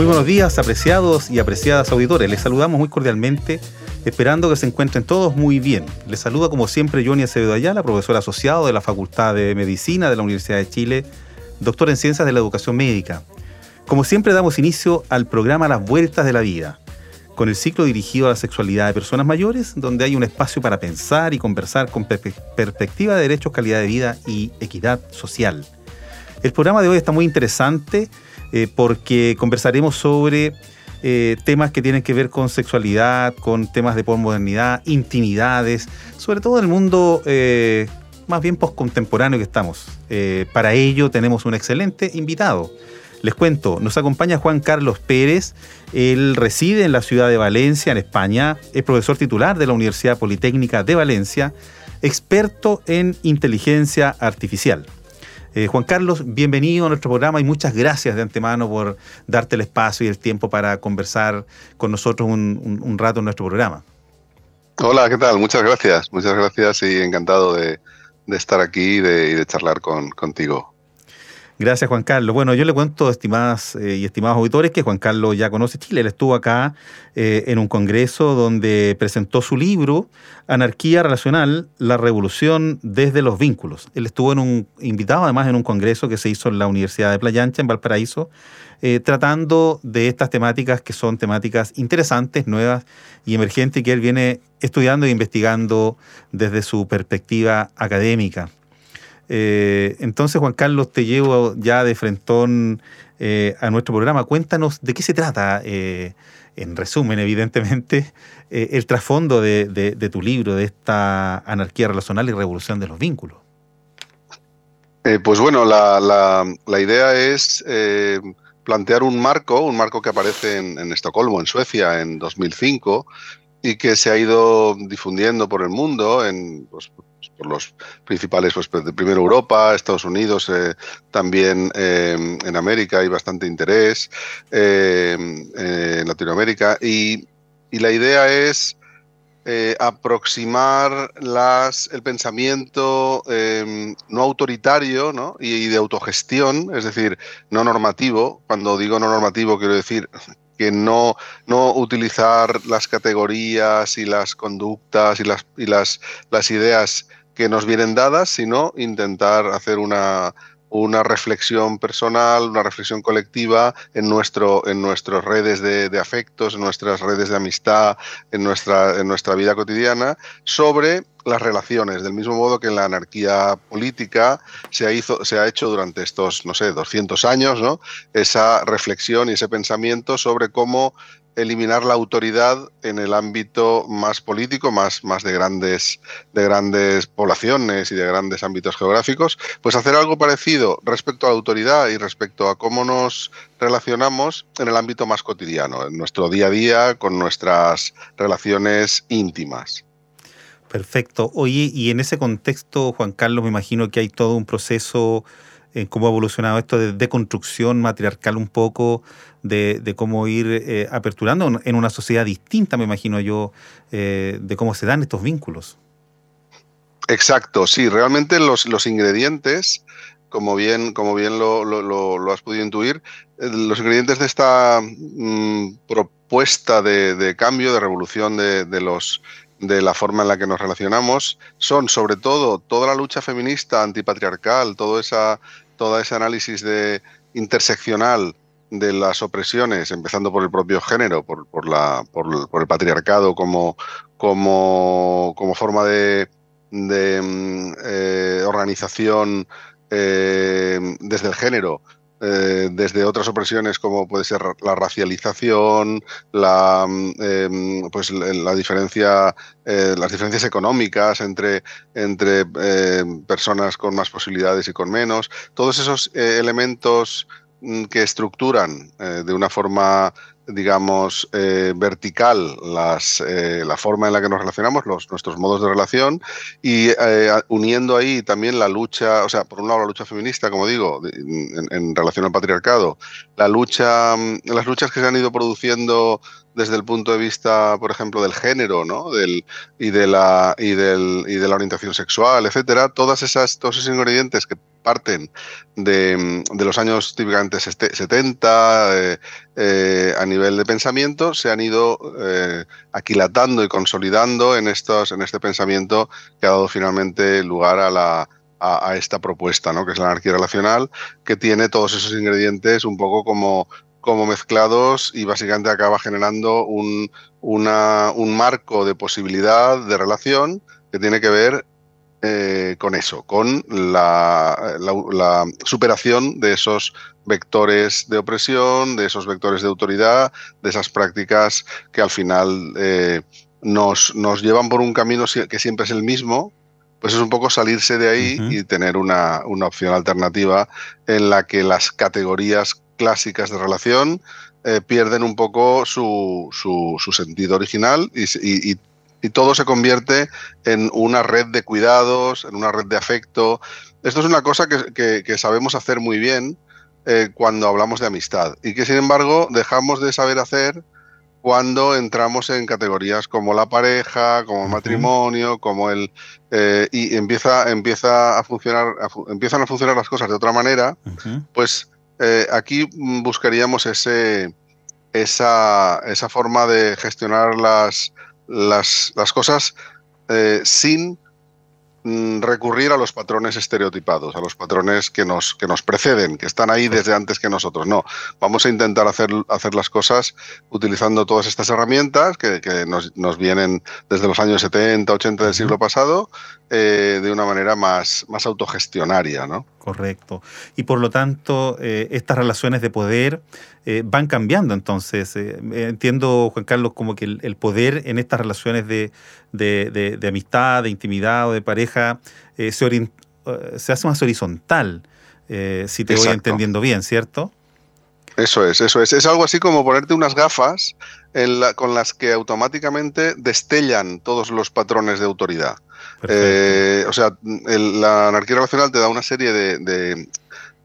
Muy buenos días, apreciados y apreciadas auditores. Les saludamos muy cordialmente, esperando que se encuentren todos muy bien. Les saluda como siempre Johnny Acevedo Ayala, profesor asociado de la Facultad de Medicina de la Universidad de Chile, doctor en Ciencias de la Educación Médica. Como siempre damos inicio al programa Las Vueltas de la Vida, con el ciclo dirigido a la sexualidad de personas mayores, donde hay un espacio para pensar y conversar con perspectiva de derechos, calidad de vida y equidad social. El programa de hoy está muy interesante eh, porque conversaremos sobre eh, temas que tienen que ver con sexualidad, con temas de posmodernidad, intimidades, sobre todo en el mundo eh, más bien postcontemporáneo que estamos. para ello tenemos un excelente invitado. Les cuento, nos acompaña Juan Carlos Pérez, él reside en la ciudad de Valencia, en España, es profesor titular de la Universidad Politécnica de Valencia, experto en inteligencia artificial. Eh, Juan Carlos, bienvenido a nuestro programa y muchas gracias de antemano por darte el espacio y el tiempo para conversar con nosotros un, rato en nuestro programa. Hola, ¿qué tal? Muchas gracias, muchas gracias y encantado de, estar aquí y de, charlar contigo. Gracias, Juan Carlos. Bueno, yo le cuento, estimadas eh, y estimados auditores, que Juan Carlos ya conoce Chile. Él estuvo acá eh, en un congreso donde presentó su libro Anarquía Relacional, la revolución desde los vínculos. Él estuvo en un, invitado además en un congreso que se hizo en la Universidad de Playa Ancha, en Valparaíso, eh, tratando de estas temáticas que son temáticas interesantes, nuevas y emergentes que él viene estudiando e investigando desde su perspectiva académica. Eh, entonces, Juan Carlos, te llevo ya de frentón eh, a nuestro programa. Cuéntanos de qué se trata, eh, en resumen, evidentemente, el trasfondo de, tu libro, de esta anarquía relacional y revolución de los vínculos. pues bueno, la, idea es plantear un marco, un marco que aparece en, Estocolmo, en Suecia, en 2005, y que se ha ido difundiendo por el mundo en, pues, por los principales, pues, primero Europa, Estados Unidos, eh, también eh, en América hay bastante interés, eh, en Latinoamérica, y, la idea es aproximar las, el pensamiento no autoritario ¿no? Y, de autogestión, es decir, no normativo. Cuando digo no normativo quiero decir que no, no utilizar las categorías y las conductas y las, y las, las ideas que nos vienen dadas, sino intentar hacer una, una reflexión personal, una reflexión colectiva en, nuestro, en nuestras redes de, afectos, en nuestras redes de amistad, en nuestra, en nuestra vida cotidiana, sobre las relaciones, del mismo modo que en la anarquía política se ha, hizo, se ha hecho durante estos, no sé, 200 años, ¿no? esa reflexión y ese pensamiento sobre cómo eliminar la autoridad en el ámbito más político, más, más de, grandes, de grandes poblaciones y de grandes ámbitos geográficos, pues hacer algo parecido respecto a la autoridad y respecto a cómo nos relacionamos en el ámbito más cotidiano, en nuestro día a día, con nuestras relaciones íntimas. Perfecto. Oye, y en ese contexto, Juan Carlos, me imagino que hay todo un proceso en cómo ha evolucionado esto de deconstrucción matriarcal un poco, de, cómo ir eh, aperturando en una sociedad distinta, me imagino yo, eh, de cómo se dan estos vínculos. Exacto, sí, realmente los, los ingredientes, como bien, como bien lo, lo, has podido intuir, eh, los ingredientes de esta mm, propuesta de, de, cambio, de revolución de, de los de la forma en la que nos relacionamos son sobre todo toda la lucha feminista antipatriarcal, todo, esa, todo ese análisis de interseccional de las opresiones, empezando por el propio género, por, por, la, por, el patriarcado como, como, como forma de, de mm, eh, organización eh, desde el género, eh, desde otras opresiones como puede ser la racialización, la, mm, em, pues la diferencia, eh, las diferencias económicas entre, entre eh, personas con más posibilidades y con menos, todos esos elementos mm, que estructuran de una forma digamos, eh, vertical las, eh, la forma en la que nos relacionamos, los, nuestros modos de relación, y eh, uniendo ahí también la lucha, o sea, por un lado la lucha feminista, como digo, en, relación al patriarcado, la lucha, mm, las luchas que se han ido produciendo desde el punto de vista, por ejemplo, del género, ¿no? Del, y, de la, y, del, y de la orientación sexual, etcétera, todas esas, todos esos ingredientes que parten de, de los años típicamente 70 eh, eh, a nivel de pensamiento se han ido eh, aquilatando y consolidando en, estos, en este pensamiento que ha dado finalmente lugar a la, a, esta propuesta, ¿no? que es la anarquía relacional, que tiene todos esos ingredientes un poco como, como mezclados y básicamente acaba generando un, un marco de posibilidad de relación que tiene que ver eh, con eso, con la, superación de esos vectores de opresión, de esos vectores de autoridad, de esas prácticas que al final eh, nos, nos, llevan por un camino que siempre es el mismo, pues es un poco salirse de ahí y tener una, opción alternativa en la que las categorías clásicas de relación eh, pierden un poco su, su, sentido original y, y, y todo se convierte en una red de cuidados, en una red de afecto. Esto es una cosa que, sabemos hacer muy bien eh, cuando hablamos de amistad y que sin embargo dejamos de saber hacer cuando entramos en categorías como la pareja, como el matrimonio, como el eh, y empieza empieza a funcionar empiezan a funcionar las cosas de otra manera, pues eh, aquí buscaríamos ese esa, esa forma de gestionar las las, las cosas eh, sin mm, recurrir a los patrones estereotipados, a los patrones que nos, que nos preceden, que están ahí desde antes que nosotros. No, vamos a intentar hacer, hacer las cosas utilizando todas estas herramientas que, nos, nos, vienen desde los años 70, 80 del siglo pasado, eh, de una manera más, más autogestionaria. ¿no? Correcto. Y por lo tanto, eh, estas relaciones de poder eh, van cambiando. Entonces, eh, entiendo, Juan Carlos, como que el, poder en estas relaciones de, de, amistad, de intimidad o de pareja se, se, hace más horizontal, si te voy entendiendo bien, ¿cierto? Eso es, eso es. Es algo así como ponerte unas gafas con las que automáticamente destellan todos los patrones de autoridad. Eh, o sea, la anarquía relacional te da una serie de,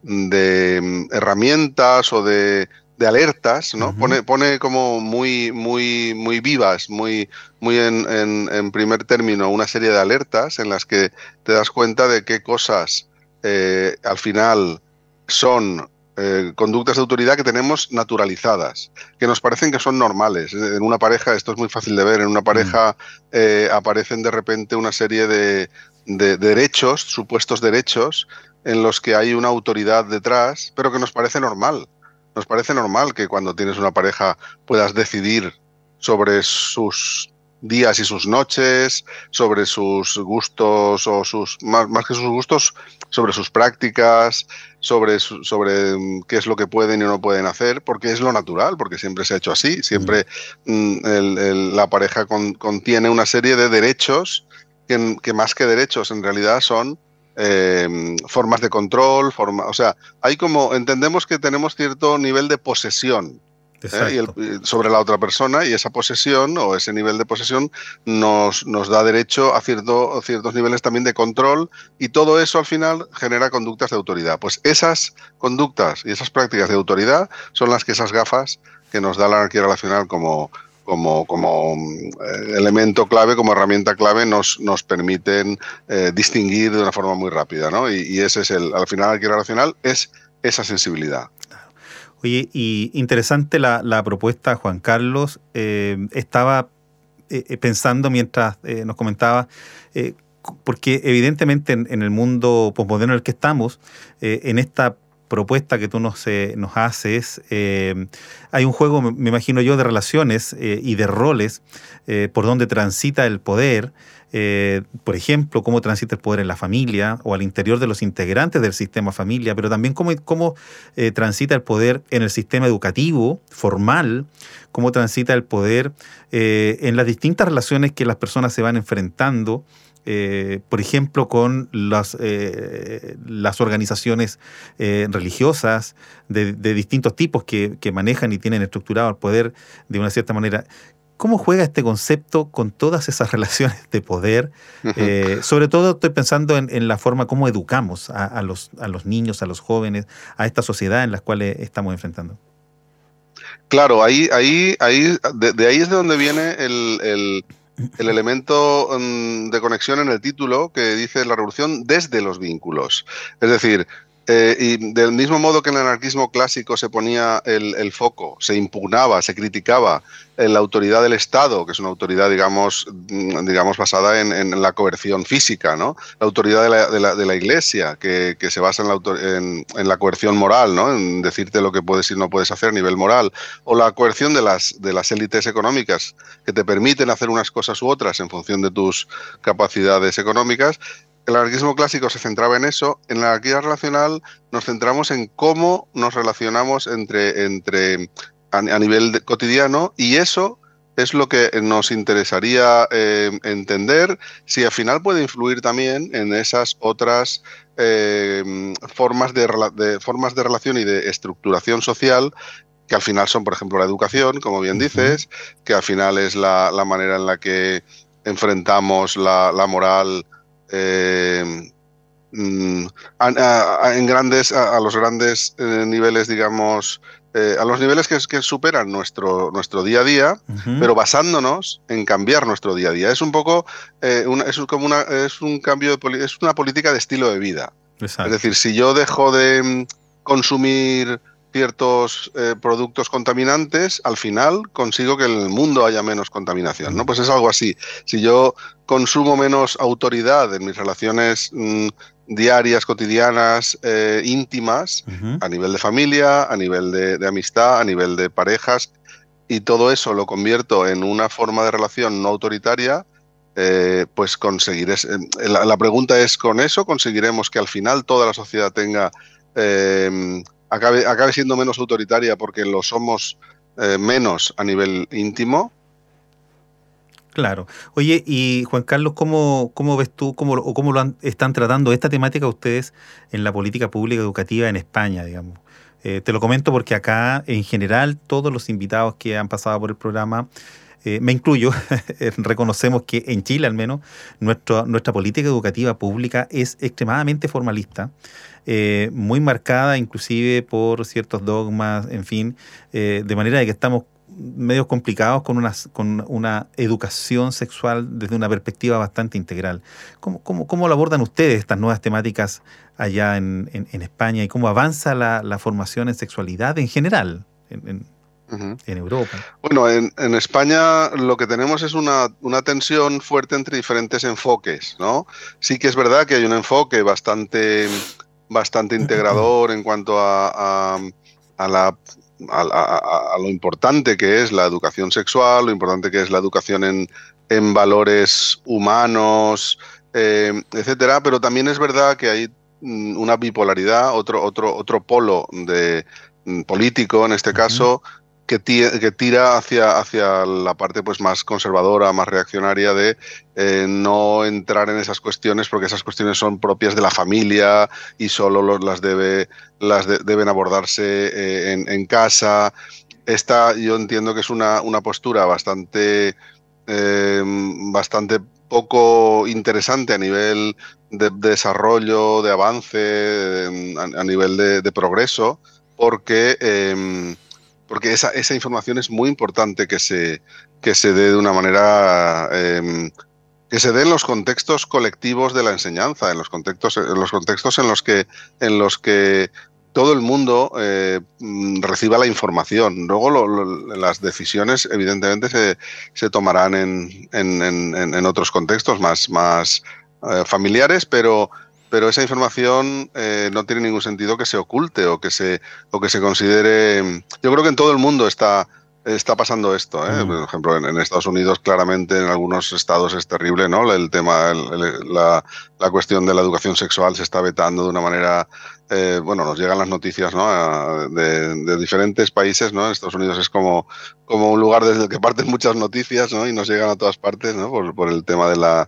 de, herramientas o de, alertas, ¿no? pone, pone como muy, muy, muy vivas, muy, muy en, en, primer término, una serie de alertas en las que te das cuenta de qué cosas eh, al final son eh, conductas de autoridad que tenemos naturalizadas, que nos parecen que son normales. En una pareja, esto es muy fácil de ver, en una pareja mm. eh, aparecen de repente una serie de, derechos, supuestos derechos, en los que hay una autoridad detrás, pero que nos parece normal. Nos parece normal que cuando tienes una pareja puedas decidir sobre sus días y sus noches, sobre sus gustos o sus, más, más que sus gustos, sobre sus prácticas, sobre, sobre mm, qué es lo que pueden y no pueden hacer, porque es lo natural, porque siempre se ha hecho así, siempre mm, la pareja contiene una serie de derechos que, más que derechos en realidad son eh, formas de control, forma, o sea, hay como, entendemos que tenemos cierto nivel de posesión ¿eh? sobre la otra persona y esa posesión o ese nivel de posesión nos, nos da derecho a cierto, ciertos niveles también de control y todo eso al final genera conductas de autoridad. Pues esas conductas y esas prácticas de autoridad son las que esas gafas que nos da la anarquía relacional como, como, como eh, elemento clave, como herramienta clave, nos, nos permiten eh, distinguir de una forma muy rápida. ¿no? Y, ese es el, al final, la anarquía relacional es esa sensibilidad. Oye, y interesante la, propuesta, Juan Carlos. Eh, estaba eh, eh, pensando mientras nos comentaba, porque evidentemente en, el mundo posmoderno en el que estamos, en esta propuesta que tú nos, nos haces, hay un juego, me imagino yo, de relaciones y de roles por donde transita el poder. Eh, por ejemplo, cómo transita el poder en la familia o al interior de los integrantes del sistema familia, pero también cómo, cómo eh, transita el poder en el sistema educativo formal, cómo transita el poder eh, en las distintas relaciones que las personas se van enfrentando. Por ejemplo, con las, las organizaciones religiosas de, distintos tipos que, que, manejan y tienen estructurado el poder de una cierta manera. ¿Cómo juega este concepto con todas esas relaciones de poder? Eh, sobre todo estoy pensando en, la forma como educamos a, los, a los niños, a los jóvenes, a esta sociedad en la cual estamos enfrentando. Claro, ahí, ahí, ahí, de, ahí es de donde viene el, el elemento mm, de conexión en el título que dice la revolución desde los vínculos. Es decir, eh, y del mismo modo que en el anarquismo clásico se ponía el, foco, se impugnaba, se criticaba la autoridad del Estado, que es una autoridad, digamos, mm, digamos basada en, la coerción física, ¿no? La autoridad de la, Iglesia, que, se basa en la, en, la coerción moral, ¿no? En decirte lo que puedes y no puedes hacer a nivel moral. O la coerción de las, de las élites económicas, que te permiten hacer unas cosas u otras en función de tus capacidades económicas el anarquismo clásico se centraba en eso. En la anarquía relacional nos centramos en cómo nos relacionamos entre, entre a, nivel cotidiano y eso es lo que nos interesaría eh, entender si al final puede influir también en esas otras eh, formas, de, formas de relación y de estructuración social que al final son, por ejemplo, la educación, como bien dices, que al final es la, manera en la que enfrentamos la, la moral eh, mm, en grandes, a, los grandes eh, niveles, digamos, eh, a los niveles que, que, superan nuestro, nuestro día a día, pero basándonos en cambiar nuestro día a día. Es un poco, es como una, es un cambio, de, es una política de estilo de vida. Es decir, si yo dejo de mm, consumir ciertos productos contaminantes, al final consigo que en el mundo haya menos contaminación, ¿no? Pues es algo así. Si yo consumo menos autoridad en mis relaciones mm, diarias, cotidianas, eh, íntimas, a nivel de familia, a nivel de, amistad, a nivel de parejas, y todo eso lo convierto en una forma de relación no autoritaria, eh, pues conseguiré. Eh, la, pregunta es: ¿con eso conseguiremos que al final toda la sociedad tenga. Acabe, acabe siendo menos autoritaria porque lo somos menos a nivel íntimo? Claro. Oye, y Juan Carlos, ¿cómo, cómo ves tú cómo, o cómo lo están tratando esta temática ustedes en la política pública educativa en España, digamos? Eh, te lo comento porque acá, en general, todos los invitados que han pasado por el programa, eh, me incluyo, reconocemos que en Chile al menos, nuestro, nuestra política educativa pública es extremadamente formalista. Eh, muy marcada inclusive por ciertos dogmas, en fin, de manera de que estamos medios complicados con una, con una educación sexual desde una perspectiva bastante integral. ¿Cómo, lo abordan ustedes estas nuevas temáticas allá en, España y cómo avanza la, formación en sexualidad en general en, en Europa? Bueno, en, en, España lo que tenemos es una, una, tensión fuerte entre diferentes enfoques, ¿no? Sí que es verdad que hay un enfoque bastante, bastante integrador en cuanto a, a, a la a, lo importante que es la educación sexual, lo importante que es la educación en, en valores humanos, eh, etcétera, pero también es verdad que hay mm, una bipolaridad, otro, otro, otro polo de mm, político en este caso, que, tira hacia, hacia la parte pues, más conservadora, más reaccionaria de eh, no entrar en esas cuestiones porque esas cuestiones son propias de la familia y solo las, debe, las deben abordarse eh, en, casa. Esta yo entiendo que es una, una postura bastante, em, bastante poco interesante a nivel de, desarrollo, de avance, a, nivel de, progreso, porque porque esa, esa información es muy importante que se, que se dé de una manera em, que se dé en los contextos colectivos de la enseñanza, en los contextos, en los contextos en los que, en los que todo el mundo eh, mm, reciba la información. Luego las decisiones, evidentemente, se, se tomarán en, en, en, en, otros contextos más, más eh, familiares, pero, pero esa información eh, no tiene ningún sentido que se oculte o que se, o que se considere... Yo creo que en todo el mundo está está pasando esto. ¿eh? Por ejemplo, en, Estados Unidos, claramente, en algunos estados es terrible, ¿no? El tema, la, la, cuestión de la educación sexual se está vetando de una manera. Eh, bueno, nos llegan las noticias ¿no? de, diferentes países, ¿no? Estados Unidos es como, como un lugar desde el que parten muchas noticias, ¿no? Y nos llegan a todas partes, ¿no? Por, por el tema de la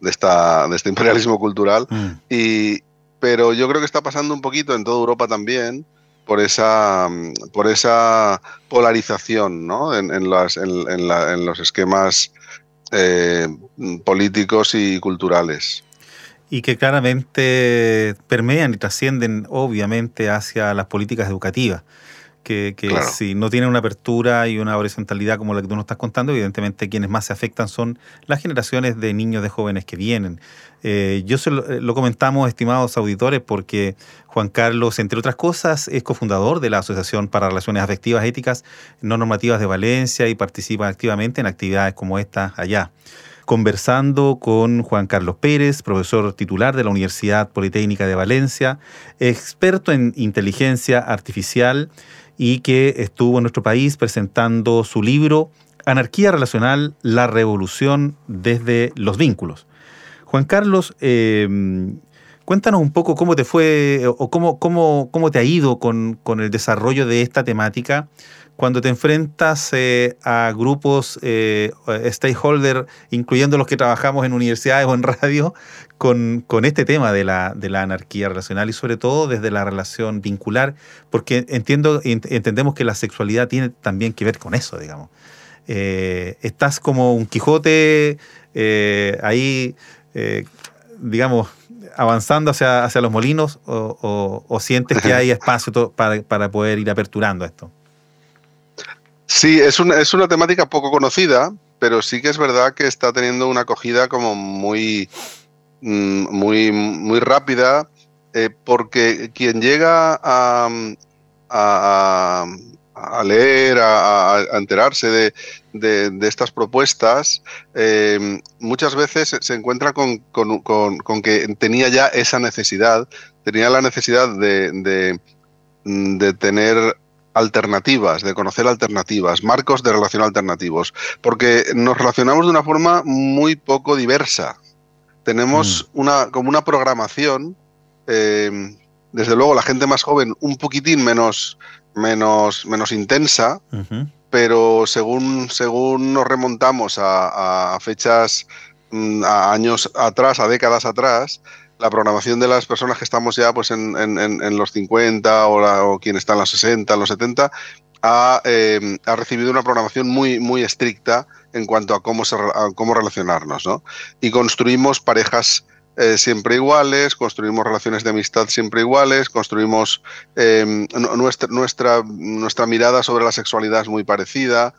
de esta de este imperialismo cultural. Mm. Y, pero yo creo que está pasando un poquito en toda Europa también por esa, por esa polarización ¿no? en, en, los esquemas eh, políticos y culturales. Y que claramente permean y trascienden obviamente hacia las políticas educativas que, si no tienen una apertura y una horizontalidad como la que tú nos estás contando, evidentemente quienes más se afectan son las generaciones de niños, de jóvenes que vienen. Eh, yo se lo, eh, lo, comentamos, estimados auditores, porque Juan Carlos, entre otras cosas, es cofundador de la Asociación para Relaciones Afectivas Éticas No Normativas de Valencia y participa activamente en actividades como esta allá conversando con Juan Carlos Pérez, profesor titular de la Universidad Politécnica de Valencia, experto en inteligencia artificial y que estuvo en nuestro país presentando su libro Anarquía Relacional, la Revolución desde los Vínculos. Juan Carlos, em, cuéntanos un poco cómo te fue o cómo, cómo, cómo te ha ido con, con el desarrollo de esta temática cuando te enfrentas eh, a grupos eh, stakeholder, incluyendo los que trabajamos en universidades o en radio, con, este tema de la, de la, anarquía relacional y sobre todo desde la relación vincular, porque entiendo, entendemos que la sexualidad tiene también que ver con eso, digamos. Eh, estás como un Quijote ahí, digamos, avanzando hacia, hacia los molinos o, sientes que hay espacio para, para poder ir aperturando esto? Sí, es una, es una temática poco conocida, pero sí que es verdad que está teniendo una acogida como muy, mm, muy, muy rápida, eh, porque quien llega a, a, leer, a, enterarse de, estas propuestas, eh, muchas veces se encuentra con, que tenía ya esa necesidad, tenía la necesidad de, de tener alternativas, de conocer alternativas, marcos de relación alternativos, porque nos relacionamos de una forma muy poco diversa. Tenemos mm. una, como una programación, eh, desde luego la gente más joven un poquitín menos, menos, menos intensa, pero según, según nos remontamos a, fechas, mm, a años atrás, a décadas atrás, la programación de las personas que estamos ya pues en, los 50 o, o quien está en los 60, en los 70, eh, ha, recibido una programación muy, muy estricta en cuanto a cómo, cómo relacionarnos. ¿no? Y construimos parejas eh, siempre iguales, construimos relaciones de amistad siempre iguales, construimos eh, nuestra, nuestra, nuestra mirada sobre la sexualidad es muy parecida,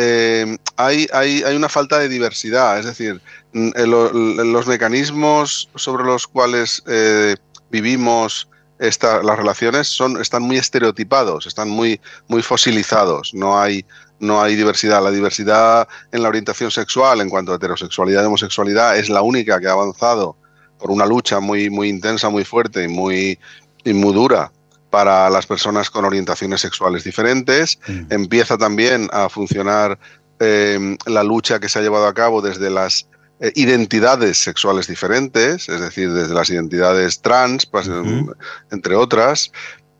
eh, hay, una falta de diversidad, es decir, mm, los mecanismos sobre los cuales eh, vivimos las relaciones son, están muy estereotipados, están muy, fosilizados, no hay, diversidad. La diversidad en la orientación sexual en cuanto a heterosexualidad y homosexualidad es la única que ha avanzado por una lucha muy, intensa, muy fuerte y muy dura para las personas con orientaciones sexuales diferentes. Mm. Empieza también a funcionar em, la lucha que se ha llevado a cabo desde las eh, identidades sexuales diferentes, es decir, desde las identidades trans, pues, em, entre otras.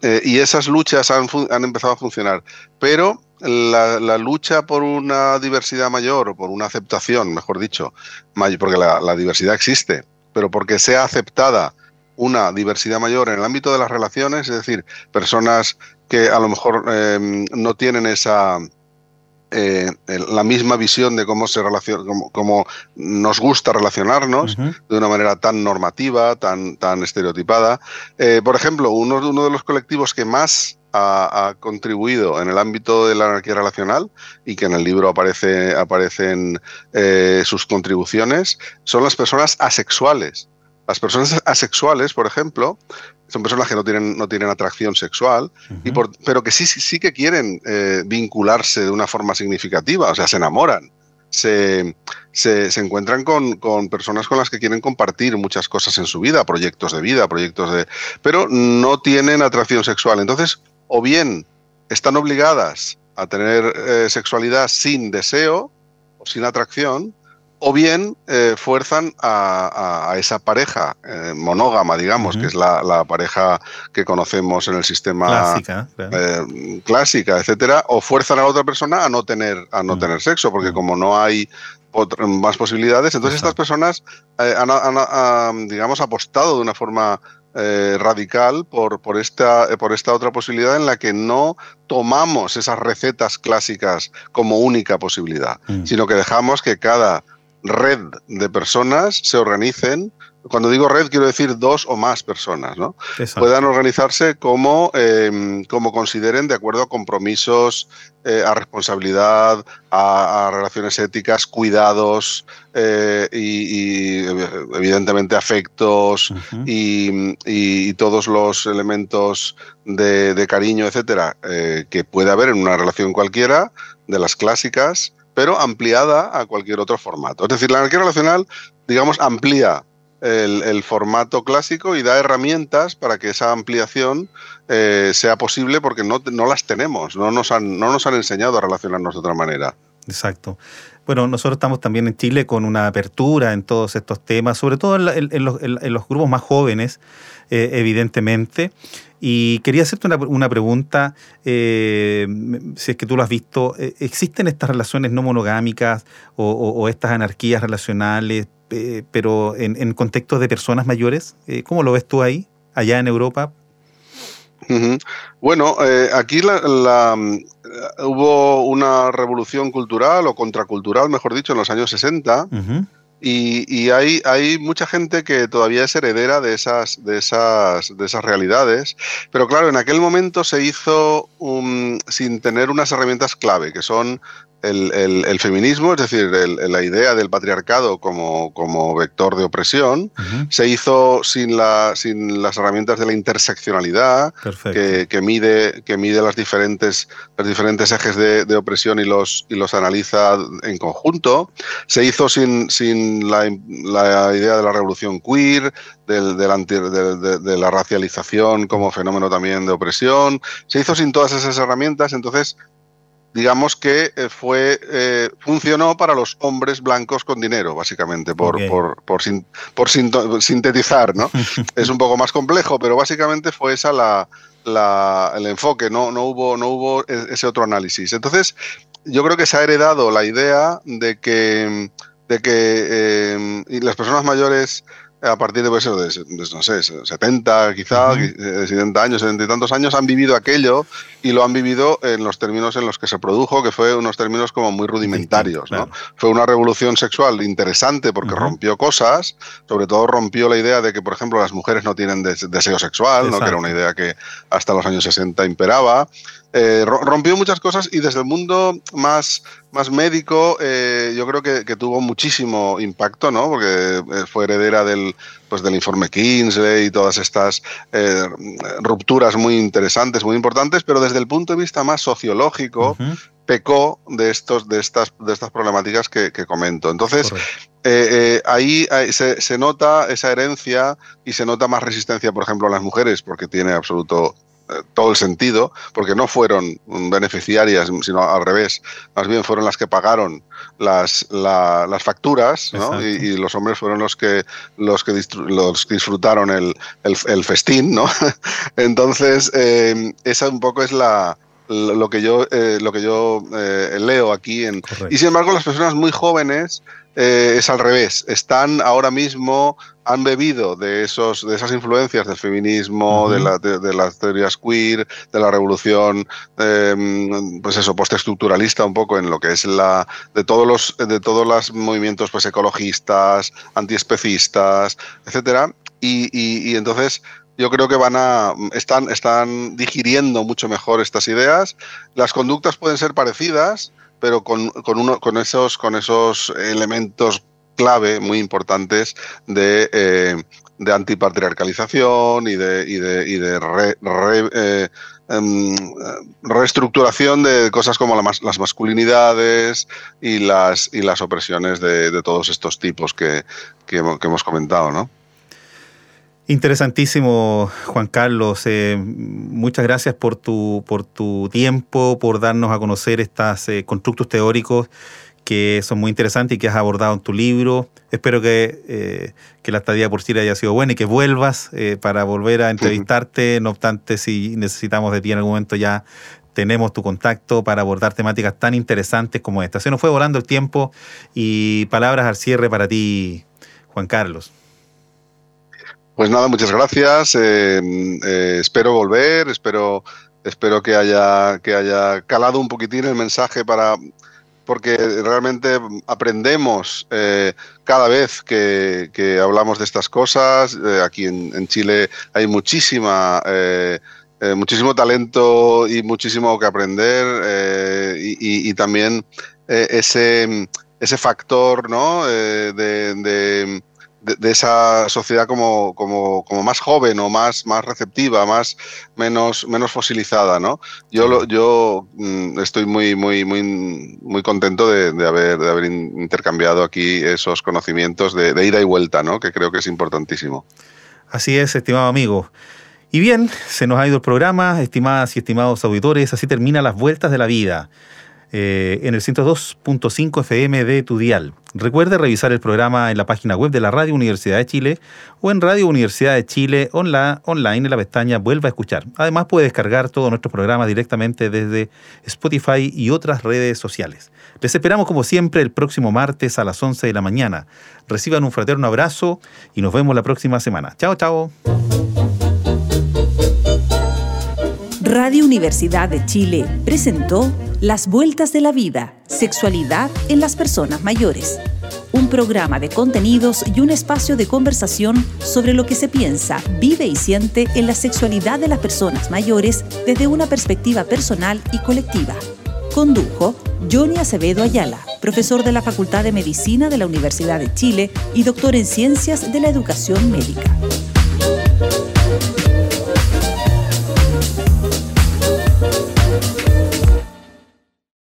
Eh, y esas luchas han, empezado a funcionar. Pero la, lucha por una diversidad mayor o por una aceptación, mejor dicho, porque la, la diversidad existe, pero porque sea aceptada una diversidad mayor en el ámbito de las relaciones, es decir, personas que a lo mejor em, no tienen esa eh, la misma visión de cómo se relaciona, cómo, nos gusta relacionarnos de una manera tan normativa, tan, tan estereotipada. Eh, por ejemplo, uno, uno de los colectivos que más ha, contribuido en el ámbito de la anarquía relacional y que en el libro aparece, aparecen eh, sus contribuciones son las personas asexuales. Las personas asexuales, por ejemplo, son personas que no tienen, no tienen atracción sexual, y pero que sí, sí, que quieren eh, vincularse de una forma significativa, o sea, se enamoran. se, se, encuentran con, con, personas con las que quieren compartir muchas cosas en su vida, proyectos de vida, proyectos de... pero no tienen atracción sexual. Entonces, o bien están obligadas a tener eh, sexualidad sin deseo o sin atracción, o bien eh, fuerzan a, esa pareja eh, monógama, digamos, que es la, pareja que conocemos en el sistema clásica, clásica etcétera, o fuerzan a la otra persona a no tener, a no mm. tener sexo, porque mm. como no hay más posibilidades, entonces estas personas han, digamos, apostado de una forma eh, radical por, por, esta, por esta otra posibilidad en la que no tomamos esas recetas clásicas como única posibilidad, mm. sino que dejamos que cada red de personas se organicen. Cuando digo red, quiero decir dos o más personas, ¿no? Puedan organizarse como, em, como consideren de acuerdo a compromisos, eh, a responsabilidad, a, relaciones éticas, cuidados eh, y, evidentemente afectos y, todos los elementos de, cariño, etcétera, eh, que puede haber en una relación cualquiera de las clásicas, pero ampliada a cualquier otro formato. Es decir, la anarquía relacional, digamos, amplía el, formato clásico y da herramientas para que esa ampliación eh, sea posible porque no, no, las tenemos, no nos, han, no nos han enseñado a relacionarnos de otra manera. Exacto. Bueno, nosotros estamos también en Chile con una apertura en todos estos temas, sobre todo en, los, grupos más jóvenes, eh, evidentemente. Y quería hacerte una, pregunta, eh, si es que tú lo has visto, ¿existen estas relaciones no monogámicas o estas anarquías relacionales eh, pero en, en, contextos de personas mayores. Eh, ¿Cómo lo ves tú ahí, allá en Europa? Bueno, eh, aquí la, hubo una revolución cultural o contracultural, mejor dicho, en los años 60. Y, hay, hay, mucha gente que todavía es heredera de esas, de, esas, de esas realidades, pero claro, en aquel momento se hizo sin tener unas herramientas clave, que son el, feminismo, es decir, la idea del patriarcado como, como vector de opresión, se hizo sin, la, sin las herramientas de la interseccionalidad, que, mide, que mide las diferentes, los diferentes ejes de, opresión y los, y los analiza en conjunto. Se hizo sin, sin la, idea de la revolución queer, del, de, de la racialización como fenómeno también de opresión. Se hizo sin todas esas herramientas, entonces digamos que eh, fue eh, funcionó para los hombres blancos con dinero, básicamente, por, por, por, por sintetizar, ¿no? es un poco más complejo, pero básicamente fue esa la, la, el enfoque, no, no, hubo, no hubo e-, ese otro análisis. Entonces, yo creo que se ha heredado la idea de que, de que eh, las personas mayores a partir de, pues, de, no sé, 70 quizá, 70 años, 70 y tantos años, han vivido aquello y lo han vivido en los términos en los que se produjo, que fue unos términos como muy rudimentarios. ¿no? Fue una revolución sexual interesante porque rompió cosas, sobre todo rompió la idea de que, por ejemplo, las mujeres no tienen deseo sexual, ¿no? que era una idea que hasta los años 60 imperaba. Eh, rompió muchas cosas y desde el mundo más, más médico eh, yo creo que, tuvo muchísimo impacto, ¿no? porque eh, fue heredera del, pues, del informe Kinsey y todas estas rupturas muy interesantes, muy importantes, pero desde el punto de vista más sociológico, pecó de, estos, de, estas, de estas problemáticas que, comento. Entonces, ahí, se, se, nota esa herencia y se nota más resistencia, por ejemplo, a las mujeres, porque tiene absoluto todo el sentido, porque no fueron beneficiarias, sino al revés, más bien fueron las que pagaron las, las facturas, ¿no? y, los hombres fueron los que, los que, los disfrutaron el, el, festín, ¿no? Entonces, eh, esa un poco es la, lo que yo, eh, lo que yo leo aquí. En, y sin embargo, las personas muy jóvenes es al revés. Están ahora mismo han bebido de, esos, de esas influencias del feminismo, de, las teorías queer, de la revolución, em, pues eso, postestructuralista un poco en lo que es la, de todos los, de todos los movimientos pues ecologistas, antiespecistas, etcétera. Y, entonces yo creo que van a están, están digiriendo mucho mejor estas ideas. Las conductas pueden ser parecidas, pero con, con, uno, con, esos, con esos elementos clave muy importantes de, eh, de antipatriarcalización y de, y de, y de eh, em, reestructuración de cosas como las masculinidades y las, y las opresiones de, todos estos tipos que, que, hemos comentado, ¿no? Interesantísimo, Juan Carlos. Eh, muchas gracias por tu, por tu tiempo, por darnos a conocer estos eh, constructos teóricos que son muy interesantes y que has abordado en tu libro. Espero que, eh, que la estadía por Chile haya sido buena y que vuelvas eh, para volver a entrevistarte. No obstante, si necesitamos de ti en algún momento ya tenemos tu contacto para abordar temáticas tan interesantes como esta. Se nos fue volando el tiempo y palabras al cierre para ti, Juan Carlos. Pues nada, muchas gracias. Eh, espero volver, espero, espero que haya, que haya calado un poquitín el mensaje para porque realmente aprendemos eh, cada vez que, hablamos de estas cosas. Eh, aquí en, Chile hay muchísima, eh, muchísimo talento y muchísimo que aprender y, también ese, ese factor ¿no? de, esa sociedad como, como, como, más joven o más, más receptiva, más menos, menos fosilizada, ¿no? Yo, yo mm, estoy muy, muy, muy, muy contento de, haber, de haber intercambiado aquí esos conocimientos de, de ida y vuelta, ¿no? Que creo que es importantísimo. Así es, estimado amigo. Y bien, se nos ha ido el programa, estimadas y estimados auditores, así termina las vueltas de la vida. Eh, en el 102.5 FM de tu dial. Recuerde revisar el programa en la página web de la Radio Universidad de Chile o en Radio Universidad de Chile online en la pestaña Vuelva a escuchar. Además puede descargar todos nuestros programas directamente desde Spotify y otras redes sociales. Les esperamos como siempre el próximo martes a las 11 de la mañana. Reciban un fraterno abrazo y nos vemos la próxima semana. Chao, chao. Radio Universidad de Chile presentó Las Vueltas de la Vida, Sexualidad en las Personas Mayores. Un programa de contenidos y un espacio de conversación sobre lo que se piensa, vive y siente en la sexualidad de las personas mayores desde una perspectiva personal y colectiva. Condujo Johnny Acevedo Ayala, profesor de la Facultad de Medicina de la Universidad de Chile y doctor en Ciencias de la Educación Médica.